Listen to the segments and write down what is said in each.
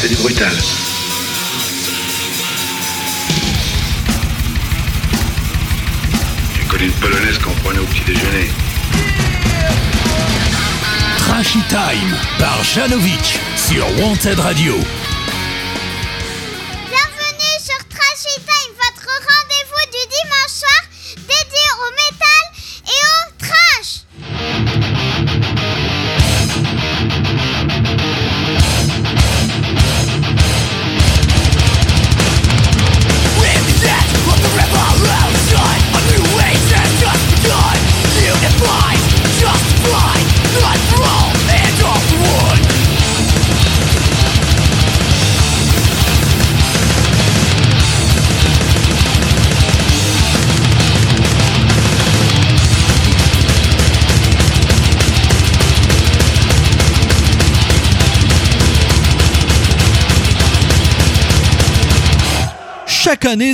C'est du brutal. J'ai connu une polonaise qu'on prenait au petit déjeuner. Trashy Time par Janovic sur Wanted Radio.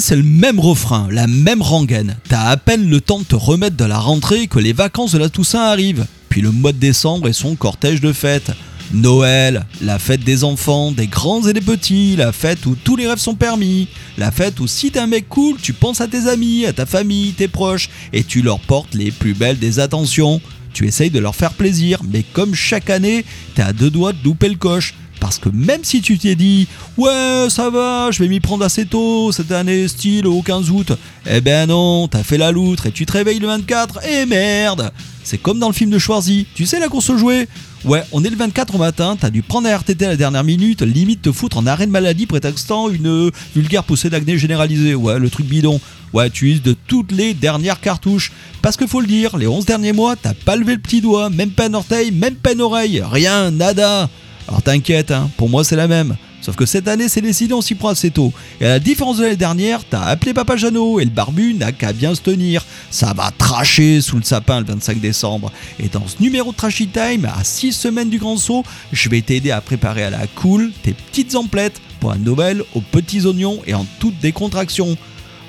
C'est le même refrain, la même rengaine. T'as à peine le temps de te remettre de la rentrée que les vacances de la Toussaint arrivent. Puis le mois de décembre et son cortège de fêtes. Noël, la fête des enfants, des grands et des petits, la fête où tous les rêves sont permis, la fête où si t'es un mec cool, tu penses à tes amis, à ta famille, tes proches, et tu leur portes les plus belles des attentions. Tu essayes de leur faire plaisir, mais comme chaque année, t'es à deux doigts de louper le coche. Parce que même si tu t'es dit Ouais, ça va, je vais m'y prendre assez tôt cette année, style au 15 août, eh ben non, t'as fait la loutre et tu te réveilles le 24 et merde C'est comme dans le film de Schwarzy, tu sais la course aux jouets Ouais, on est le 24 au matin, t'as dû prendre un RTT à la dernière minute, limite te foutre en arrêt de maladie prétextant une euh, vulgaire poussée d'acné généralisée. Ouais, le truc bidon. Ouais, tu uses de toutes les dernières cartouches. Parce que faut le dire, les 11 derniers mois, t'as pas levé le petit doigt, même pas un orteil, même pas une oreille, rien, nada. Alors t'inquiète, hein, pour moi c'est la même. Sauf que cette année c'est décidé, on s'y prend assez tôt. Et à la différence de l'année dernière, t'as appelé Papa Jeannot et le barbu n'a qu'à bien se tenir. Ça va tracher sous le sapin le 25 décembre. Et dans ce numéro de Trashy Time, à 6 semaines du grand saut, je vais t'aider à préparer à la cool tes petites emplettes pour un Noël aux petits oignons et en toute décontraction.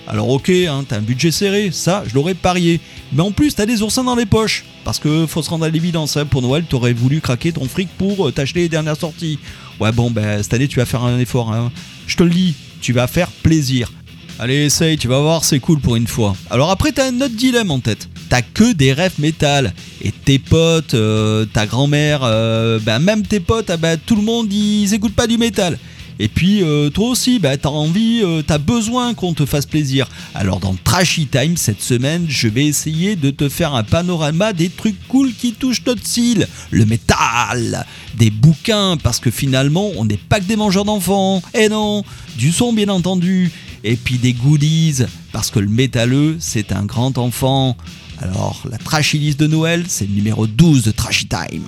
Alors ok, hein, t'as un budget serré, ça je l'aurais parié. Mais en plus t'as des oursins dans les poches. Parce que faut se rendre à l'évidence, hein, pour Noël t'aurais voulu craquer ton fric pour euh, t'acheter les dernières sorties. Ouais bon ben cette année tu vas faire un effort. Hein. Je te le dis, tu vas faire plaisir. Allez essaye, tu vas voir c'est cool pour une fois. Alors après t'as un autre dilemme en tête. T'as que des rêves métal. Et tes potes, euh, ta grand-mère, euh, ben même tes potes, ah ben, tout le monde ils écoutent pas du métal. Et puis euh, toi aussi, bah, t'as envie, euh, t'as besoin qu'on te fasse plaisir. Alors dans Trashy Time cette semaine, je vais essayer de te faire un panorama des trucs cool qui touchent notre style, le métal, des bouquins parce que finalement on n'est pas que des mangeurs d'enfants. Et non, du son bien entendu. Et puis des goodies parce que le métalleux c'est un grand enfant. Alors la Trashy List de Noël, c'est le numéro 12 de Trashy Time.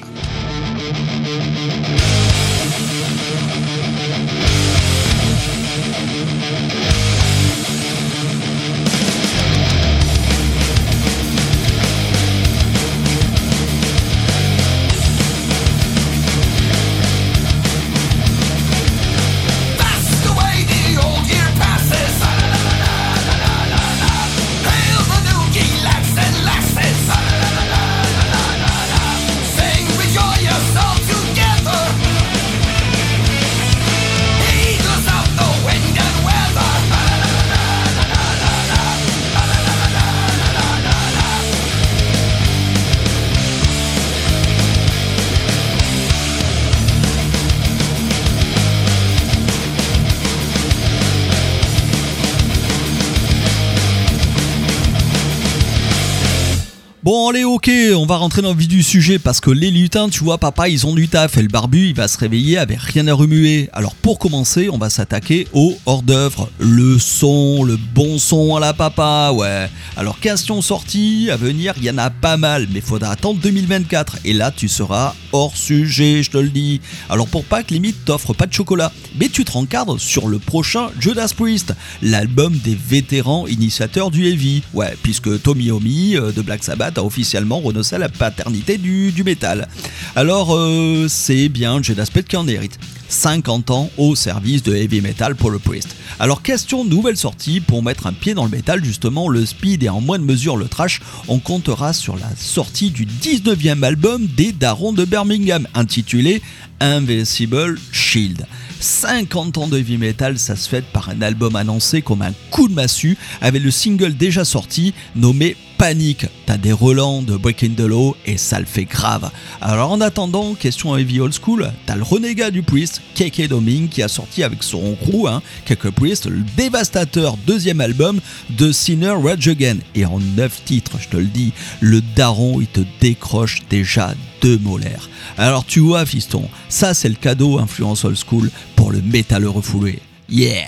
Va rentrer dans le vif du sujet parce que les lutins, tu vois papa, ils ont du taf et le barbu, il va se réveiller avec rien à remuer. Alors pour commencer, on va s'attaquer au hors d'œuvre, le son, le bon son à la papa, ouais. Alors question sortie à venir, il y en a pas mal, mais faudra attendre 2024 et là tu seras hors sujet, je te le dis. Alors pour Pâques, limite t'offres pas de chocolat, mais tu te rencadres sur le prochain Judas Priest, l'album des vétérans initiateurs du heavy. Ouais, puisque Tommy Omi euh, de Black Sabbath a officiellement renoncé la paternité du, métal. Alors euh, c'est bien Judas Priest qui en hérite. 50 ans au service de heavy metal pour le Priest. Alors question nouvelle sortie pour mettre un pied dans le métal justement le speed et en moindre mesure le trash, on comptera sur la sortie du 19e album des Darons de Birmingham intitulé Invincible Shield. 50 ans de heavy metal, ça se fait par un album annoncé comme un coup de massue avec le single déjà sorti nommé Panique. T'as des relents de Breaking the Law et ça le fait grave. Alors en attendant, question heavy old school, t'as le renégat du Priest, KK Doming, qui a sorti avec son crew, hein, KK Priest, le dévastateur deuxième album de Sinner Rage Again. Et en 9 titres, je te le dis, le daron il te décroche déjà deux molaires. Alors tu vois fiston, ça c'est le cadeau influence old school pour le métal refoulé. Yeah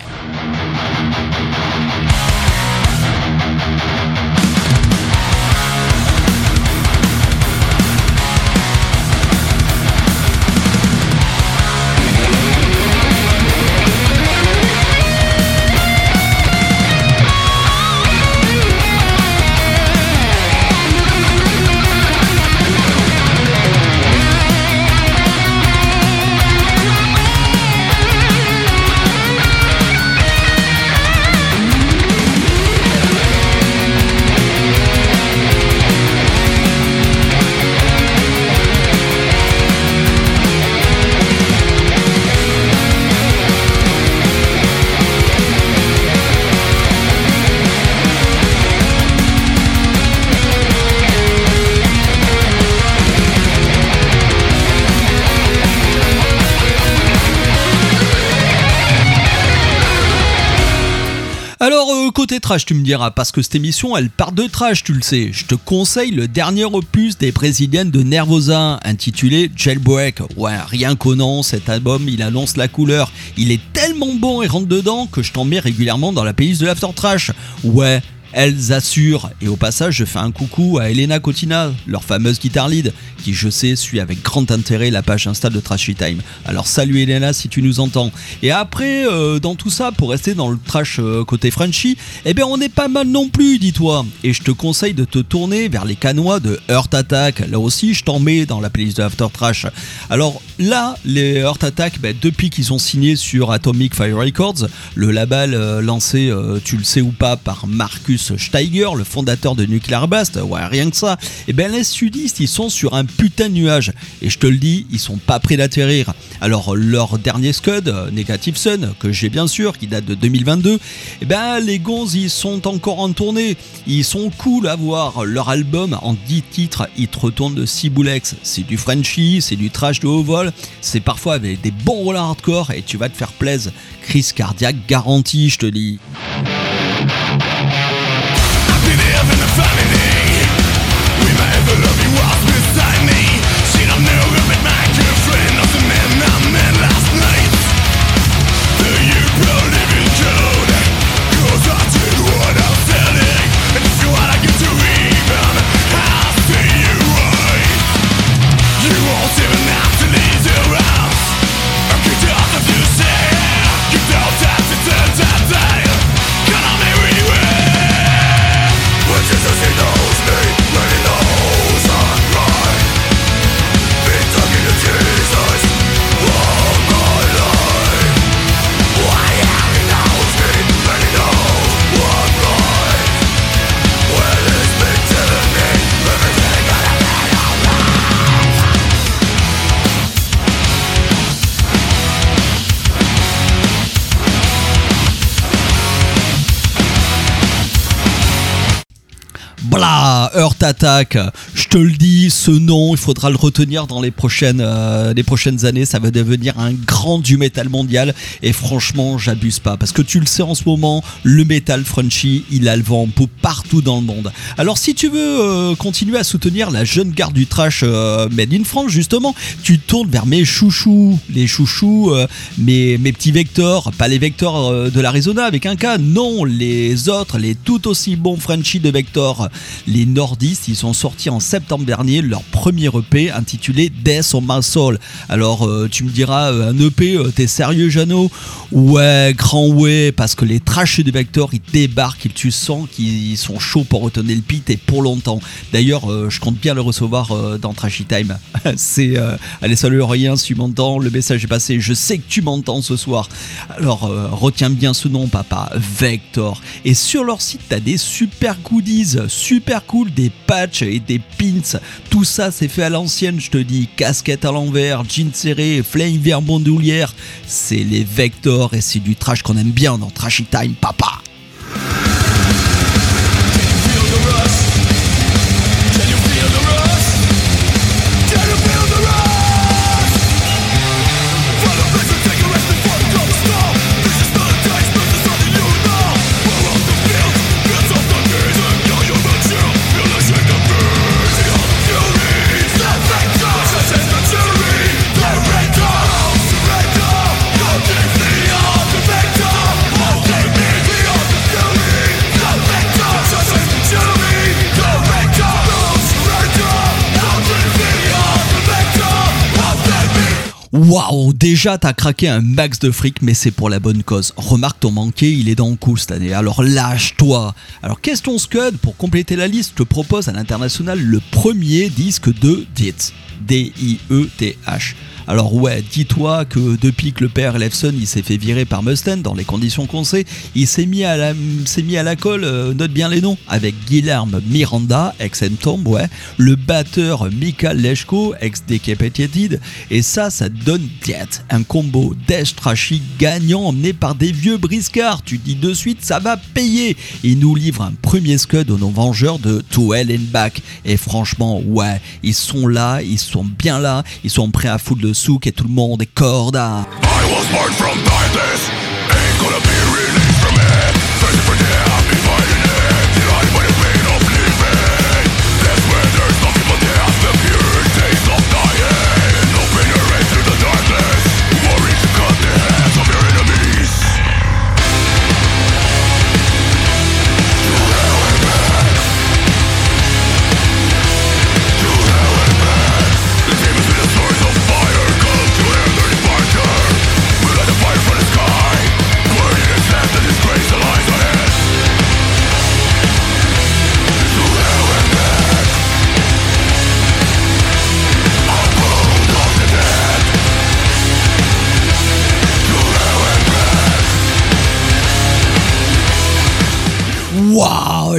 trash, tu me diras, parce que cette émission, elle part de trash, tu le sais. Je te conseille le dernier opus des brésiliennes de Nervosa, intitulé Jailbreak. Ouais, rien qu'au nom, cet album, il annonce la couleur. Il est tellement bon et rentre dedans que je t'en mets régulièrement dans la playlist de l'After Trash. Ouais, elles assurent. Et au passage, je fais un coucou à Elena Cotina, leur fameuse guitar lead, qui je sais suit avec grand intérêt la page Insta de Trashy Time. Alors salut Elena si tu nous entends. Et après, euh, dans tout ça, pour rester dans le trash euh, côté Frenchy, eh bien on est pas mal non plus, dis-toi. Et je te conseille de te tourner vers les canois de Heart Attack. Là aussi, je t'en mets dans la playlist de After Trash. Alors là, les Heart Attack, ben, depuis qu'ils sont signés sur Atomic Fire Records, le label euh, lancé, tu le sais ou pas, par Marcus Steiger, le fondateur de Nuclear Blast, ouais, rien que ça, et ben les sudistes, ils sont sur un putain de nuage. Et je te le dis, ils sont pas prêts d'atterrir. Alors, leur dernier Scud, euh, Negative Sun, que j'ai bien sûr, qui date de 2022, et ben les gonzes, ils sont encore en tournée. Ils sont cool à voir. Leur album, en 10 titres, ils te retournent de Ciboulex. C'est du Frenchy, c'est du trash de haut vol, c'est parfois avec des bons rôles hardcore, et tu vas te faire plaisir. Crise cardiaque garantie, je te dis. heurte Je te le dis, ce nom, il faudra le retenir dans les prochaines, euh, les prochaines années. Ça va devenir un grand du métal mondial. Et franchement, j'abuse pas. Parce que tu le sais en ce moment, le métal Frenchy, il a le vent en partout dans le monde. Alors, si tu veux euh, continuer à soutenir la jeune garde du trash euh, Made in France, justement, tu tournes vers mes chouchous. Les chouchous, mes, petits vecteurs. Pas les vecteurs de l'Arizona avec un K. Non, les autres, les tout aussi bons Frenchies de Vector. Les nordistes Ils ont sorti en septembre dernier leur premier EP intitulé Death on My Soul. Alors euh, tu me diras, euh, un EP, euh, t'es sérieux Jeannot? Ouais, grand ouais, parce que les trashs de Vector, ils débarquent, ils, tu sens qu'ils sont chauds pour retenir le pit et pour longtemps. D'ailleurs, je compte bien le recevoir dans Trashy Time. C'est, allez salut rien si tu m'entends, le message est passé, je sais que tu m'entends ce soir. Alors retiens bien ce nom papa, Vector. Et sur leur site, t'as des super goodies, super cool, des et des pins. Tout ça c'est fait à l'ancienne, je te dis. Casquette à l'envers, jeans serré, flingue vers bandoulière. C'est les Vector et c'est du trash qu'on aime bien dans Trashy Time papa. Waouh, déjà t'as craqué un max de fric, mais c'est pour la bonne cause. Remarque ton manqué, il est dans le coup cette année, alors lâche-toi. Alors question Scud, pour compléter la liste, je te propose à l'international le premier disque de Dietz. D-I-E-T-H. Alors ouais, dis-toi que depuis que le père Lefson il s'est fait virer par Mustaine dans les conditions qu'on sait, il s'est mis à la colle, euh, note bien les noms, avec Guilherme Miranda, ex Tomb, ouais, le batteur Mika Leshko, ex Decapitated, et ça, ça donne Diet, un combo death gagnant emmené par des vieux briscards. Tu dis de suite, ça va payer. Il nous livre un premier scud aux non-vengeurs de To Hell and Back. Et franchement, ouais, ils sont là, ils sont bien là, ils sont prêts à foutre le souk et tout le monde est corda. I was born from darkness, ain't gonna be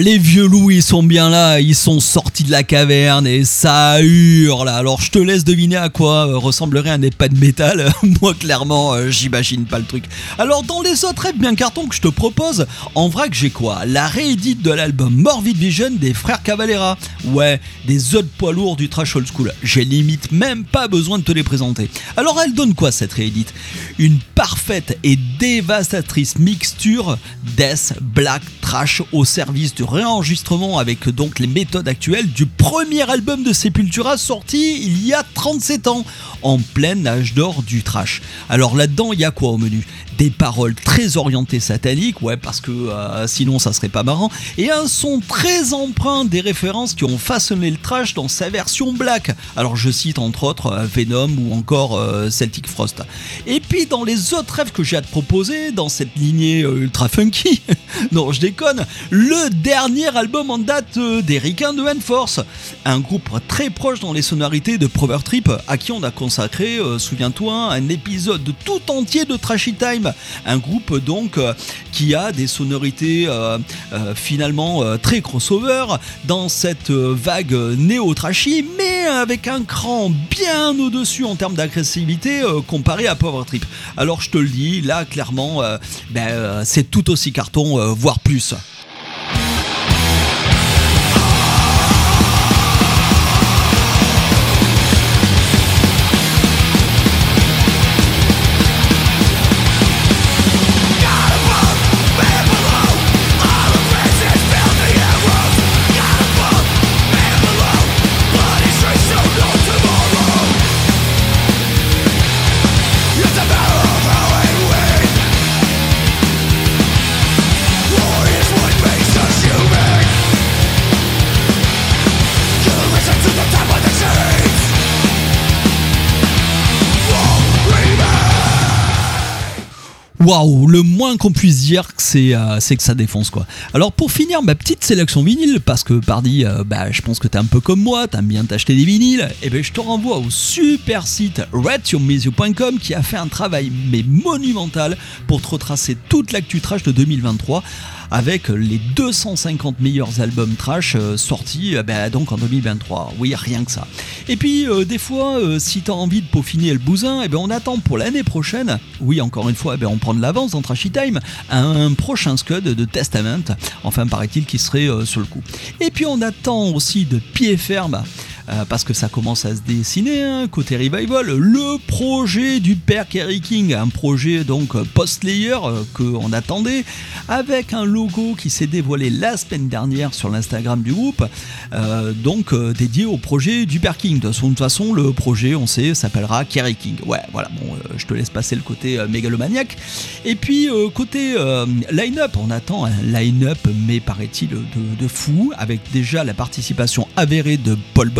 les vieux loups, ils sont bien là, ils sont sortis de la caverne et ça hurle. Alors je te laisse deviner à quoi euh, ressemblerait un EHPAD métal. Moi, clairement, euh, j'imagine pas le truc. Alors dans les autres rêves bien cartons que je te propose, en vrac j'ai quoi? La réédite de l'album Morbid Vision des frères Cavalera. Ouais, des autres poids lourds du trash old school. J'ai limite même pas besoin de te les présenter. Alors elle donne quoi cette réédite? Une parfaite et dévastatrice mixture death, black, trash au service du réenregistrement avec donc les méthodes actuelles du premier album de Sepultura sorti il y a 37 ans, en plein âge d'or du trash. Alors là-dedans, il y a quoi au menu? Des paroles très orientées sataniques, ouais, parce que euh, sinon ça serait pas marrant, et un son très empreint des références qui ont façonné le trash dans sa version black. Alors je cite entre autres euh, Venom ou encore euh, Celtic Frost. Et puis dans les autres rêves que j'ai à te proposer, dans cette lignée ultra funky, non je déconne, le dernier album en date euh, des Ricains de Enforce, un groupe très proche dans les sonorités de Prover Trip, à qui on a consacré, euh, souviens-toi, un épisode tout entier de Trashy Time, un groupe donc euh, qui a des sonorités finalement très crossover dans cette vague néo-trashy, mais avec un cran bien au-dessus en termes d'agressivité comparé à Power Trip. Alors je te le dis, là clairement, ben, c'est tout aussi carton, voire plus. Waouh, le moins qu'on puisse dire, c'est euh, c'est que ça défonce quoi. Alors pour finir ma petite sélection vinyle, parce que pardi, euh, bah, je pense que t'es un peu comme moi, t'aimes bien t'acheter des vinyles, et ben je te renvoie au super site redsurmusic.com qui a fait un travail mais monumental pour te retracer toute l'actu trash de 2023 avec les 250 meilleurs albums trash euh, sortis euh, bah, donc en 2023. Oui, rien que ça. Et puis euh, des fois, euh, si t'as envie de peaufiner le bousin, eh ben, on attend pour l'année prochaine. Oui, encore une fois, eh ben, on prend de l'avance dans Trashy Time un prochain scud de Testament. Enfin, paraît-il qu'il serait sur le coup. Et puis on attend aussi de pied ferme. Euh, parce que ça commence à se dessiner hein, côté revival. Le projet du père Kerry King un projet donc post-layer euh, qu'on attendait avec un logo qui s'est dévoilé la semaine dernière sur l'Instagram du groupe euh, donc euh, dédié au projet du père King. De toute façon- le projet on sait s'appellera Kerry King. Ouais voilà bon je te laisse passer le côté mégalomaniaque. Et puis côté line-up on attend un line-up mais paraît-il de, de fou avec déjà la participation avérée de Paul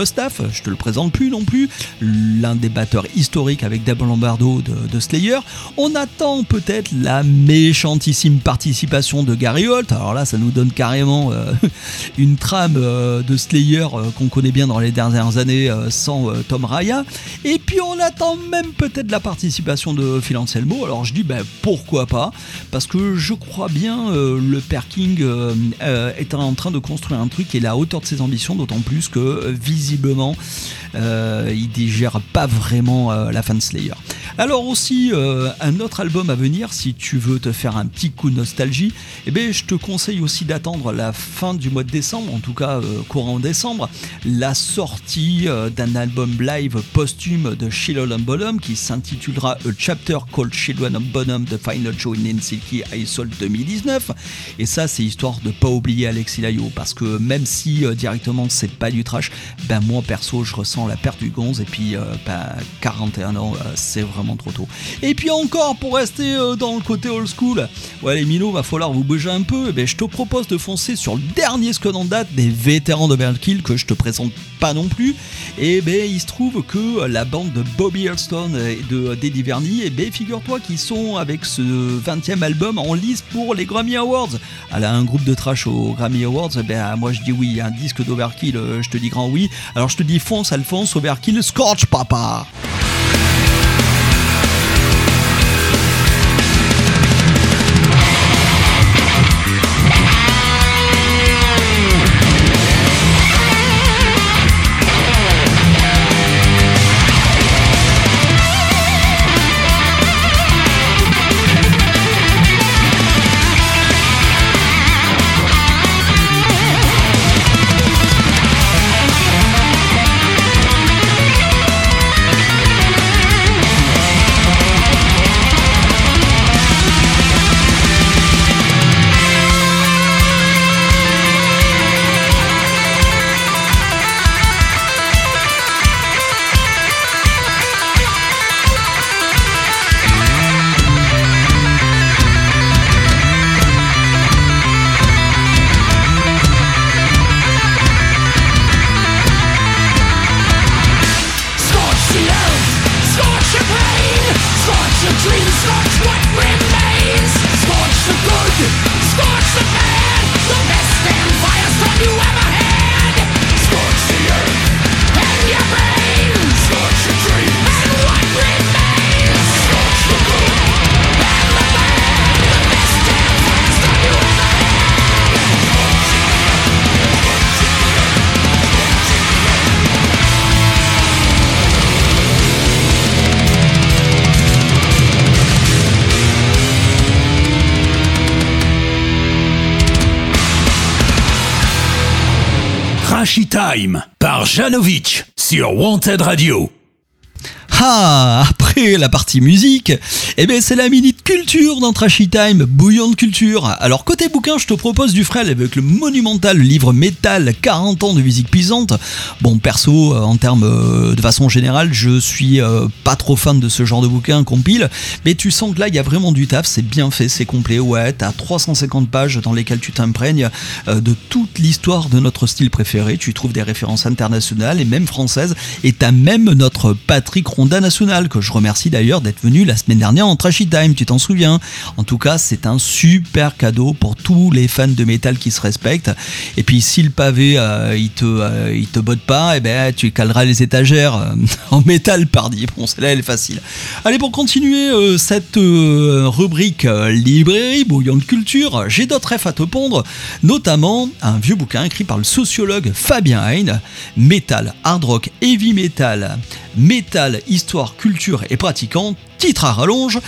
Je te le présente plus non plus l'un des batteurs historiques avec Dave Lombardo de, Slayer. On attend peut-être la méchantissime participation de Gary Holt. Alors là ça nous donne carrément euh, une trame euh, de Slayer euh, qu'on connaît bien dans les dernières années sans Tom Raya. Et puis on attend même peut-être la participation de Phil Anselmo. Alors je dis ben pourquoi pas? Parce que je crois bien le père est en train de construire un truc qui est à la hauteur de ses ambitions d'autant plus que euh, visiblement euh, il digère pas vraiment euh, la fin de Slayer. Alors aussi euh, un autre album à venir si tu veux te faire un petit coup de nostalgie, eh ben je te conseille aussi d'attendre la fin du mois de décembre, en tout cas euh, courant décembre, la sortie d'un album live posthume de of Bonham qui s'intitulera A Chapter Called of Bonham The Final Show in Helsinki I Sold 2019 et ça c'est histoire de pas oublier Alexis Layo parce que même si directement c'est pas du trash, ben moi perso je ressens la perte du gonze et puis euh, ben, 41 ans euh, c'est vraiment trop tôt. Et puis encore pour rester euh, dans le côté old school, ouais les minots va falloir vous bouger un peu, et ben, je te propose de foncer sur le dernier scud en date des vétérans de Overkill que je te présente pas non plus. Et ben il se trouve que la bande de Bobby Earlstone et de Deddy Verny, et ben figure-toi qu'ils sont avec ce 20e album en lice pour les Grammy Awards. Elle a un groupe de trash aux Grammy Awards, eh ben moi je dis oui, un disque d'Overkill, euh, je te dis grand oui. Alors je te dis fonce Alphonse, Overkill, Scorch Papa. Time par Janovic sur Wanted Radio. Ah, après la partie musique, eh ben c'est la minute culture dans Trashy Time, bouillon de culture. Alors côté bouquin, je te propose du frêle avec le monumental livre Métal 40 ans de musique puissante. Bon, perso, euh, en termes euh, de façon générale, je suis euh, pas trop fan de ce genre de bouquin compile, mais tu sens que là, il y a vraiment du taf, c'est bien fait, c'est complet. Ouais, t'as 350 pages dans lesquelles tu t'imprègnes de toute l'histoire de notre style préféré. Tu trouves des références internationales et même françaises, et t'as même notre Patrick National que je remercie d'ailleurs d'être venu la semaine dernière en Trashy Time, tu t'en souviens? En tout cas, c'est un super cadeau pour tous les fans de métal qui se respectent. Et puis si le pavé euh, il te euh, il te botte pas, et ben tu caleras les étagères euh, en métal pardi. Bon, celle-là elle est facile. Allez pour continuer cette rubrique librairie bouillon de culture, j'ai d'autres refs à te pondre, notamment un vieux bouquin écrit par le sociologue Fabien Hein, Metal, hard rock, heavy metal, métal, histoire, culture et pratiquant, titre à rallonge.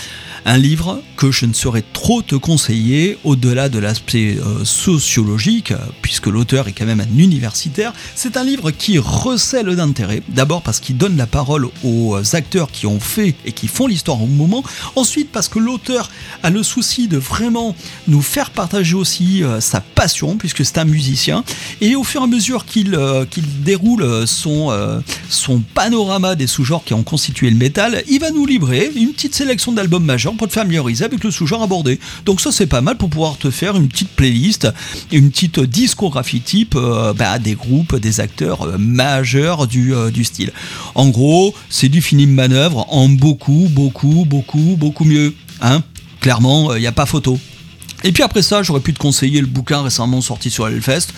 Un livre que je ne saurais trop te conseiller au-delà de l'aspect euh, sociologique, puisque l'auteur est quand même un universitaire. C'est un livre qui recèle d'intérêt. D'abord parce qu'il donne la parole aux acteurs qui ont fait et qui font l'histoire au moment. Ensuite parce que l'auteur a le souci de vraiment nous faire partager aussi euh, sa passion, puisque c'est un musicien. Et au fur et à mesure qu'il euh, déroule son, euh, son panorama des sous-genres qui ont constitué le métal, il va nous livrer une petite sélection d'albums majeurs pour te familiariser avec le sous-genre abordé. Donc ça c'est pas mal pour pouvoir te faire une petite playlist, une petite discographie type euh, bah, des groupes, des acteurs euh, majeurs du, euh, du style. En gros, c'est du film manœuvre en beaucoup, beaucoup, beaucoup, beaucoup mieux. Hein Clairement, il n'y a pas photo. Et puis après ça, j'aurais pu te conseiller le bouquin récemment sorti sur Hellfest.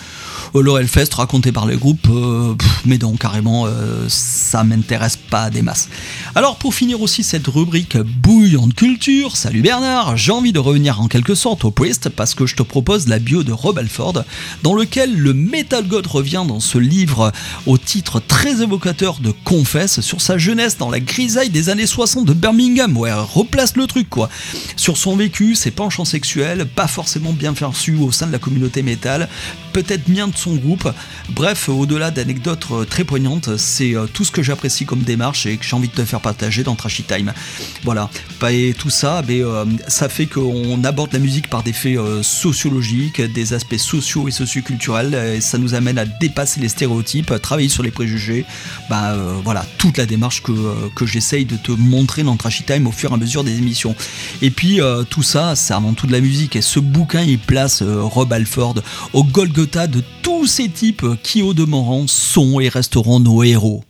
Euh, le Hellfest raconté par les groupes, euh, mais donc carrément, euh, ça m'intéresse pas des masses. Alors pour finir aussi cette rubrique bouillante culture, salut Bernard, j'ai envie de revenir en quelque sorte au Priest parce que je te propose la bio de Rob Alford, dans lequel le Metal God revient dans ce livre au titre très évocateur de Confesse sur sa jeunesse dans la grisaille des années 60 de Birmingham. Ouais, replace le truc quoi. Sur son vécu, ses penchants sexuels, pas forcément bien perçus au sein de la communauté métal, peut-être bien de son groupe. Bref, au-delà d'anecdotes euh, très poignantes, c'est euh, tout ce que j'apprécie comme démarche et que j'ai envie de te faire partager dans Trashy Time. Voilà. Et tout ça, euh, ça fait qu'on aborde la musique par des faits sociologiques, des aspects sociaux et socioculturels, et ça nous amène à dépasser les stéréotypes, à travailler sur les préjugés. Bah voilà, toute la démarche que, j'essaye de te montrer dans Trashy Time au fur et à mesure des émissions. Et puis tout ça, c'est avant tout de la musique. Et ce bouquin, il place Rob Alford au Golgotha de tous ces types qui, au demeurant, sont et resteront nos héros.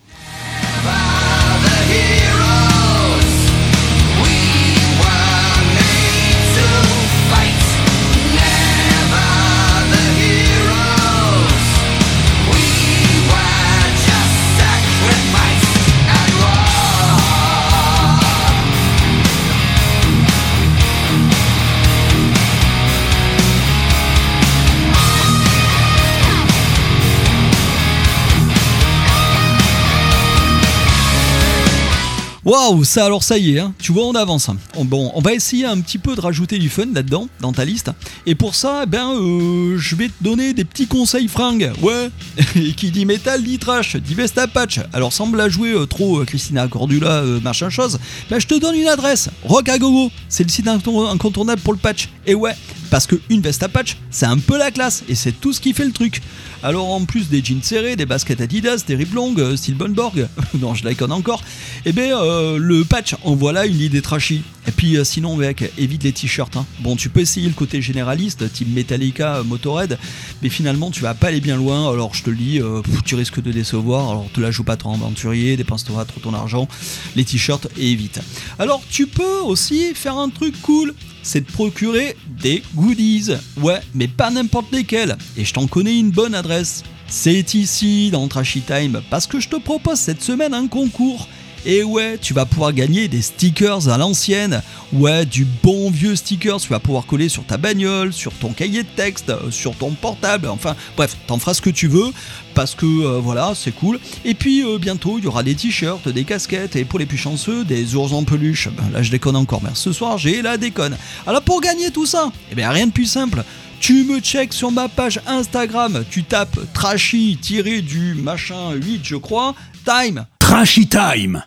Waouh, ça alors ça y est, hein. tu vois, on avance. On- bon, on va essayer un petit peu de rajouter du fun là-dedans, dans ta liste. Et pour ça, ben, euh, je vais te donner des petits conseils fringues. Ouais, et qui dit métal dit trash, dit Vesta Patch. Alors, semble la jouer euh, trop euh, Christina Cordula, euh, machin chose. Ben, je te donne une adresse, Rock à Gogo. C'est le site incontournable pour le patch. Et ouais, parce que une Vesta Patch, c'est un peu la classe, et c'est tout ce qui fait le truc. Alors en plus des jeans serrés, des baskets Adidas, des rips longues, euh, style Bonborg, non je l'icône encore, et ben euh, le patch en voilà une idée trashy. Et puis euh, sinon mec, évite les t-shirts. hein. Bon tu peux essayer le côté généraliste, type Metallica, Motorhead, mais finalement tu vas pas aller bien loin, alors je te le dis, tu risques de décevoir, alors te la joue pas trop aventurier, dépense-toi trop ton argent, les t-shirts évite. Alors tu peux aussi faire un truc cool, c'est de procurer des goodies. Ouais, mais pas n'importe lesquels. Et je t'en connais une bonne adresse. C'est ici dans Trashy Time parce que je te propose cette semaine un concours. Et ouais, tu vas pouvoir gagner des stickers à l'ancienne. Ouais, du bon vieux stickers, tu vas pouvoir coller sur ta bagnole, sur ton cahier de texte, euh, sur ton portable, enfin bref, t'en feras ce que tu veux parce que euh, voilà, c'est cool. Et puis euh, bientôt, il y aura des t-shirts, des casquettes et pour les plus chanceux, des ours en peluche. Ben, là, je déconne encore, mais ce soir, j'ai la déconne. Alors pour gagner tout ça, eh bien rien de plus simple. Tu me check sur ma page Instagram, tu tapes trashy-du machin 8 je crois, time. Trashy Time.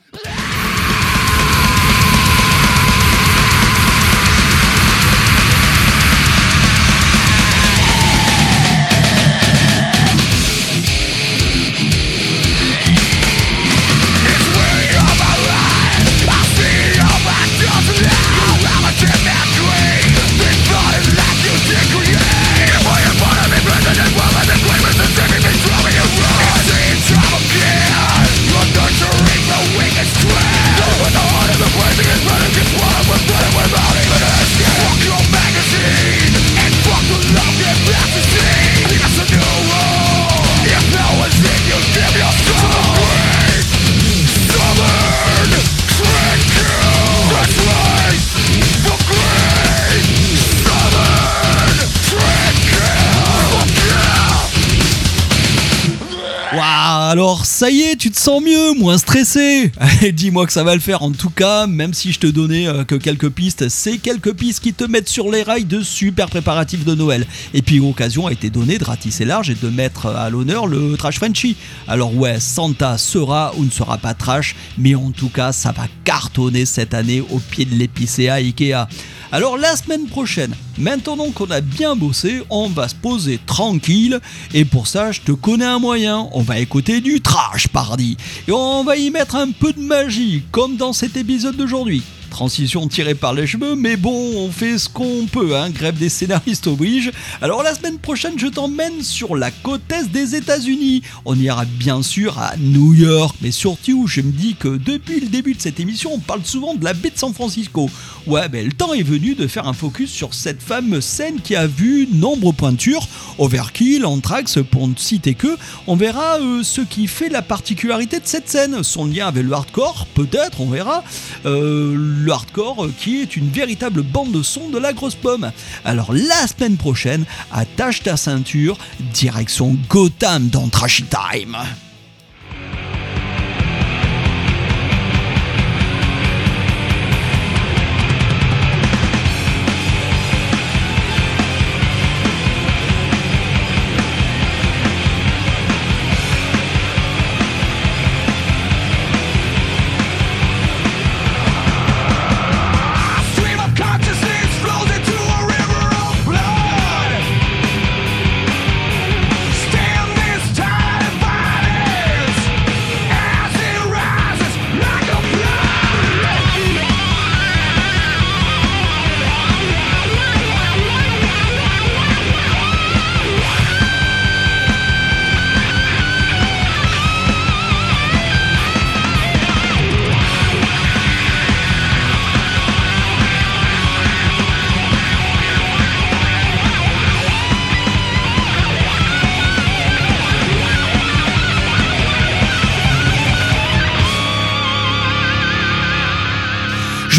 Ça y est, tu te sens mieux, moins stressé dis-moi que ça va le faire. En tout cas, même si je te donnais euh, que quelques pistes, c'est quelques pistes qui te mettent sur les rails de super préparatifs de Noël. Et puis, l'occasion a été donnée de ratisser large et de mettre à l'honneur le trash Frenchy. Alors ouais, Santa sera ou ne sera pas trash, mais en tout cas, ça va cartonner cette année au pied de l'épicéa Ikea. Alors la semaine prochaine, maintenant qu'on a bien bossé, on va se poser tranquille. Et pour ça, je te connais un moyen. On va écouter du trash, pardi. Et on va y mettre un peu de magie, comme dans cet épisode d'aujourd'hui. Transition tirée par les cheveux, mais bon, on fait ce qu'on peut, hein, grève des scénaristes oblige. Alors la semaine prochaine, je t'emmène sur la côte est des États-Unis. On ira bien sûr à New York, mais surtout, je me dis que depuis le début de cette émission, on parle souvent de la baie de San Francisco. Ouais, ben le temps est venu de faire un focus sur cette fameuse scène qui a vu nombre pointures, Overkill, Anthrax, pour ne citer que. On verra euh, ce qui fait la particularité de cette scène, son lien avec le hardcore, peut-être, on verra. Euh, le hardcore euh, qui est une véritable bande de son de la grosse pomme. Alors la semaine prochaine, attache ta ceinture, direction Gotham dans Trashy Time.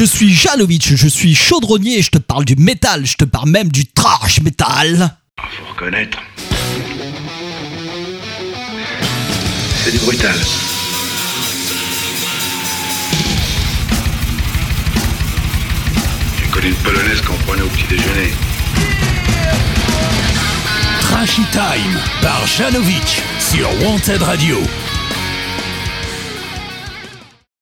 Je suis Janovic, je suis chaudronnier et je te parle du métal, je te parle même du trash métal. Ah, faut reconnaître. C'est du brutal. J'ai connu une polonaise qu'on prenait au petit déjeuner. Trashy Time par Janovic sur Wanted Radio.